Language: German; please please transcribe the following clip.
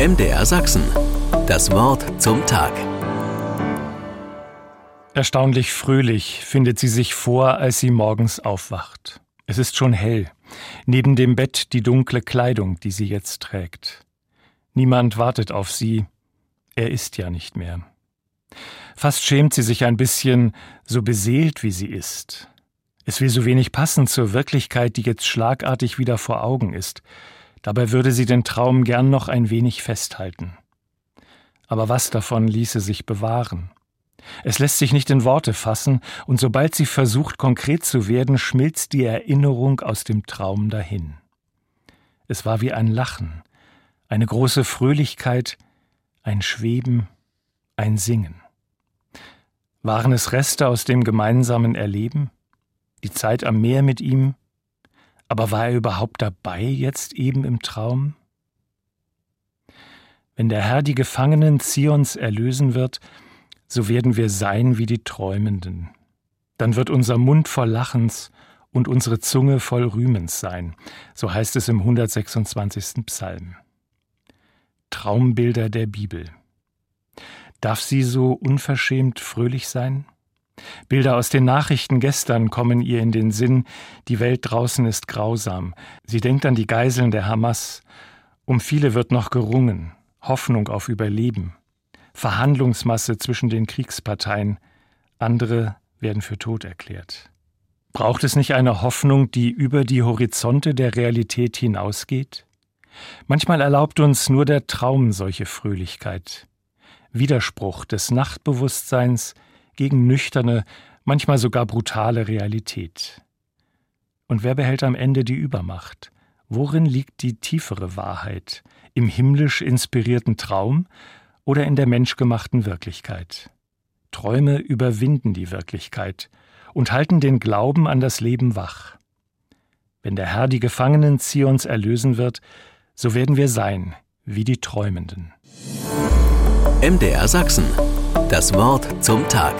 MDR Sachsen. Das Wort zum Tag. Erstaunlich fröhlich findet sie sich vor, als sie morgens aufwacht. Es ist schon hell. Neben dem Bett die dunkle Kleidung, die sie jetzt trägt. Niemand wartet auf sie. Er ist ja nicht mehr. Fast schämt sie sich ein bisschen, so beseelt wie sie ist. Es will so wenig passen zur Wirklichkeit, die jetzt schlagartig wieder vor Augen ist. Dabei würde sie den Traum gern noch ein wenig festhalten. Aber was davon ließe sich bewahren? Es lässt sich nicht in Worte fassen, und sobald sie versucht, konkret zu werden, schmilzt die Erinnerung aus dem Traum dahin. Es war wie ein Lachen, eine große Fröhlichkeit, ein Schweben, ein Singen. Waren es Reste aus dem gemeinsamen Erleben? Die Zeit am Meer mit ihm, aber war er überhaupt dabei jetzt eben im Traum? Wenn der Herr die Gefangenen Zions erlösen wird, so werden wir sein wie die Träumenden. Dann wird unser Mund voll Lachens und unsere Zunge voll Rühmens sein, so heißt es im 126. Psalm. Traumbilder der Bibel. Darf sie so unverschämt fröhlich sein? Bilder aus den Nachrichten gestern kommen ihr in den Sinn, die Welt draußen ist grausam. Sie denkt an die Geiseln der Hamas. Um viele wird noch gerungen, Hoffnung auf Überleben. Verhandlungsmasse zwischen den Kriegsparteien. Andere werden für tot erklärt. Braucht es nicht eine Hoffnung, die über die Horizonte der Realität hinausgeht? Manchmal erlaubt uns nur der Traum solche Fröhlichkeit. Widerspruch des Nachtbewusstseins gegen nüchterne, manchmal sogar brutale Realität. Und wer behält am Ende die Übermacht? Worin liegt die tiefere Wahrheit? Im himmlisch inspirierten Traum oder in der menschgemachten Wirklichkeit? Träume überwinden die Wirklichkeit und halten den Glauben an das Leben wach. Wenn der Herr die Gefangenen Zions erlösen wird, so werden wir sein wie die Träumenden. MDR Sachsen. Das Wort zum Tag.